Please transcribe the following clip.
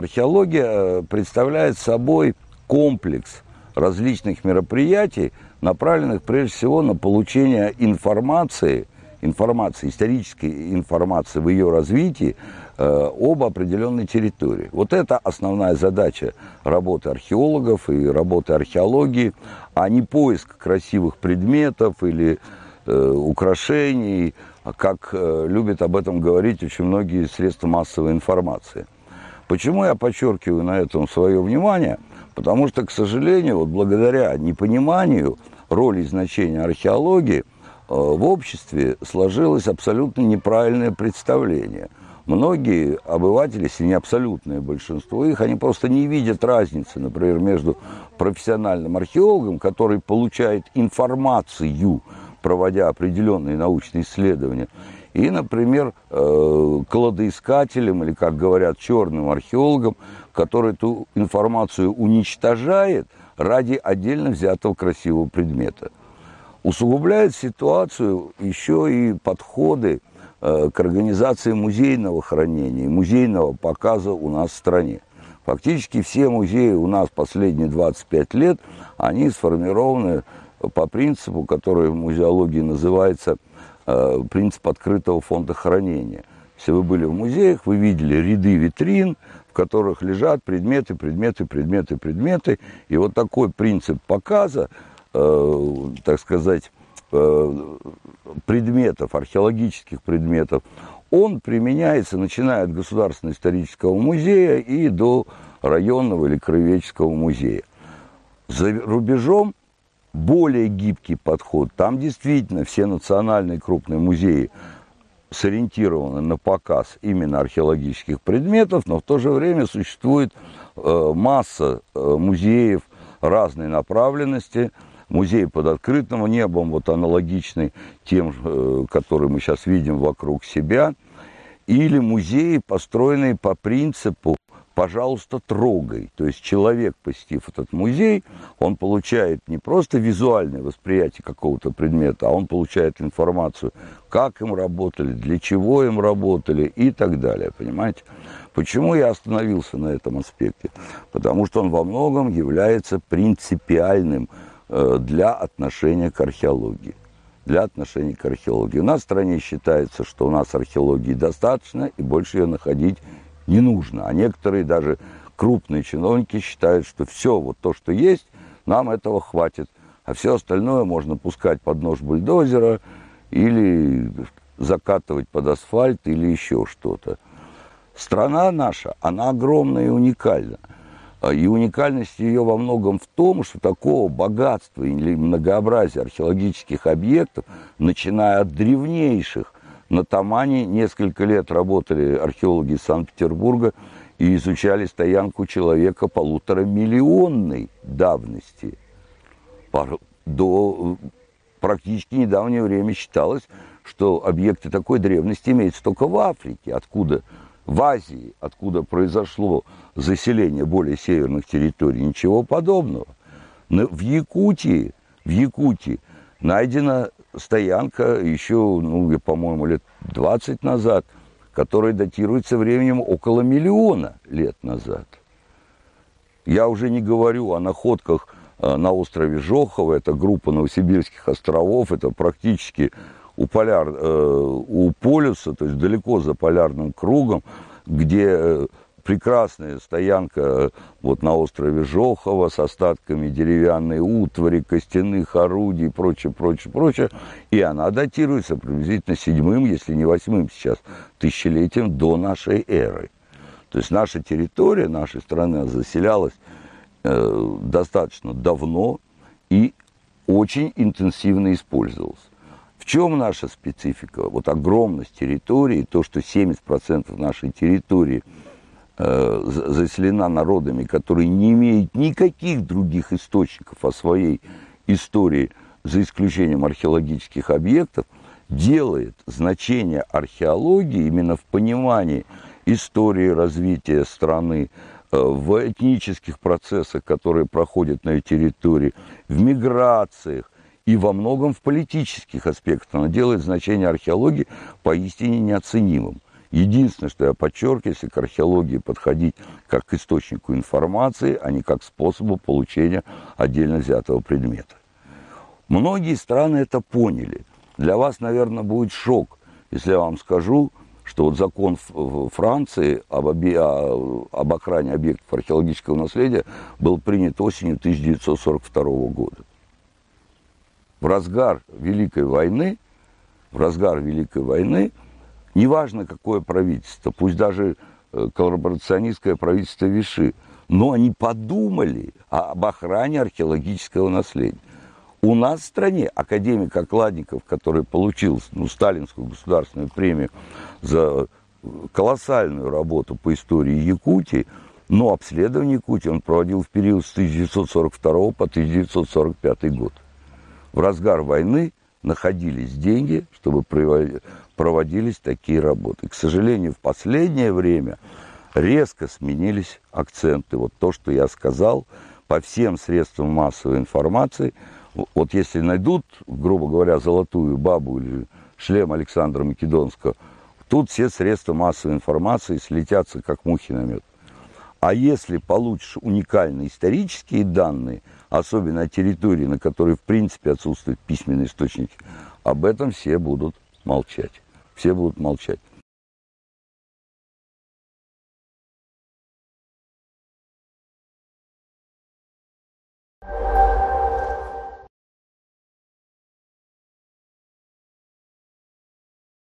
Археология э, представляет собой комплекс различных мероприятий, направленных прежде всего на получение информации, информации, исторической информации в ее развитии э, об определенной территории. Вот это основная задача работы археологов и работы археологии, а не поиск красивых предметов или э, украшений, как э, любят об этом говорить очень многие средства массовой информации. Почему я подчеркиваю на этом свое внимание? Потому что, к сожалению, вот благодаря непониманию роли и значения археологии, э, в обществе сложилось абсолютно неправильное представление. Многие обыватели, если не абсолютное большинство их, они просто не видят разницы, например, между профессиональным археологом, который получает информацию, проводя определенные научные исследования, и, например, э, кладоискателем, или, как говорят, черным археологом, который эту информацию уничтожает – ради отдельно взятого красивого предмета. Усугубляет ситуацию еще и подходы э, к организации музейного хранения, музейного показа у нас в стране. Фактически все музеи у нас последние 25 лет, они сформированы по принципу, который в музеологии называется принцип открытого фонда хранения. Если вы были в музеях, вы видели ряды витрин, в которых лежат предметы, предметы, предметы, предметы. И вот такой принцип показа, э, так сказать, э, предметов, археологических предметов, он применяется, начиная от Государственного исторического музея и до районного или краеведческого музея. За рубежом более гибкий подход. Там действительно все национальные крупные музеи сориентированы на показ именно археологических предметов, но в то же время существует э, масса э, музеев разной направленности, музей под открытым небом, вот аналогичный тем, э, которые мы сейчас видим вокруг себя, или музеи, построенные по принципу пожалуйста, трогай. То есть человек, посетив этот музей, он получает не просто визуальное восприятие какого-то предмета, а он получает информацию, как им работали, для чего им работали и так далее, понимаете? Почему я остановился на этом аспекте? Потому что он во многом является принципиальным э, для отношения к археологии для отношений к археологии. У нас в стране считается, что у нас археологии достаточно, и больше ее находить не нужно. А некоторые даже крупные чиновники считают, что все, вот то, что есть, нам этого хватит. А все остальное можно пускать под нож бульдозера или закатывать под асфальт или еще что-то. Страна наша, она огромная и уникальна. И уникальность ее во многом в том, что такого богатства или многообразия археологических объектов, начиная от древнейших на Тамане несколько лет работали археологи Санкт-Петербурга и изучали стоянку человека полутора миллионной давности. До практически недавнее время считалось, что объекты такой древности имеются только в Африке, откуда в Азии, откуда произошло заселение более северных территорий, ничего подобного. Но в Якутии, в Якутии найдена стоянка еще, ну, по-моему, лет 20 назад, которая датируется временем около миллиона лет назад. Я уже не говорю о находках э, на острове Жохово, это группа Новосибирских островов, это практически у, поляр, э, у полюса, то есть далеко за полярным кругом, где э, прекрасная стоянка э, вот на острове Жохова с остатками деревянной утвари, костяных орудий и прочее, прочее, прочее. И она датируется приблизительно седьмым, если не восьмым сейчас, тысячелетием до нашей эры. То есть наша территория нашей страны заселялась э, достаточно давно и очень интенсивно использовалась. В чем наша специфика? Вот огромность территории, то, что 70% нашей территории – заселена народами, которые не имеют никаких других источников о своей истории, за исключением археологических объектов, делает значение археологии именно в понимании истории развития страны, э, в этнических процессах, которые проходят на ее территории, в миграциях и во многом в политических аспектах. Она делает значение археологии поистине неоценимым. Единственное, что я подчеркиваю, если к археологии подходить как к источнику информации, а не как способу получения отдельно взятого предмета. Многие страны это поняли. Для вас, наверное, будет шок, если я вам скажу, что вот закон Франции об, оби... об охране объектов археологического наследия был принят осенью 1942 года. В разгар Великой войны, в разгар Великой войны Неважно, какое правительство, пусть даже э, коллаборационистское правительство Виши, но они подумали об охране археологического наследия. У нас в стране академик Окладников, который получил ну, сталинскую государственную премию за э, колоссальную работу по истории Якутии, но обследование Якутии он проводил в период с 1942 по 1945 год. В разгар войны находились деньги, чтобы проводились такие работы. К сожалению, в последнее время резко сменились акценты. Вот то, что я сказал, по всем средствам массовой информации, вот если найдут, грубо говоря, золотую бабу или шлем Александра Македонского, тут все средства массовой информации слетятся, как мухи на мед. А если получишь уникальные исторические данные, особенно о территории, на которой в принципе отсутствуют письменные источники, об этом все будут молчать. Все будут молчать.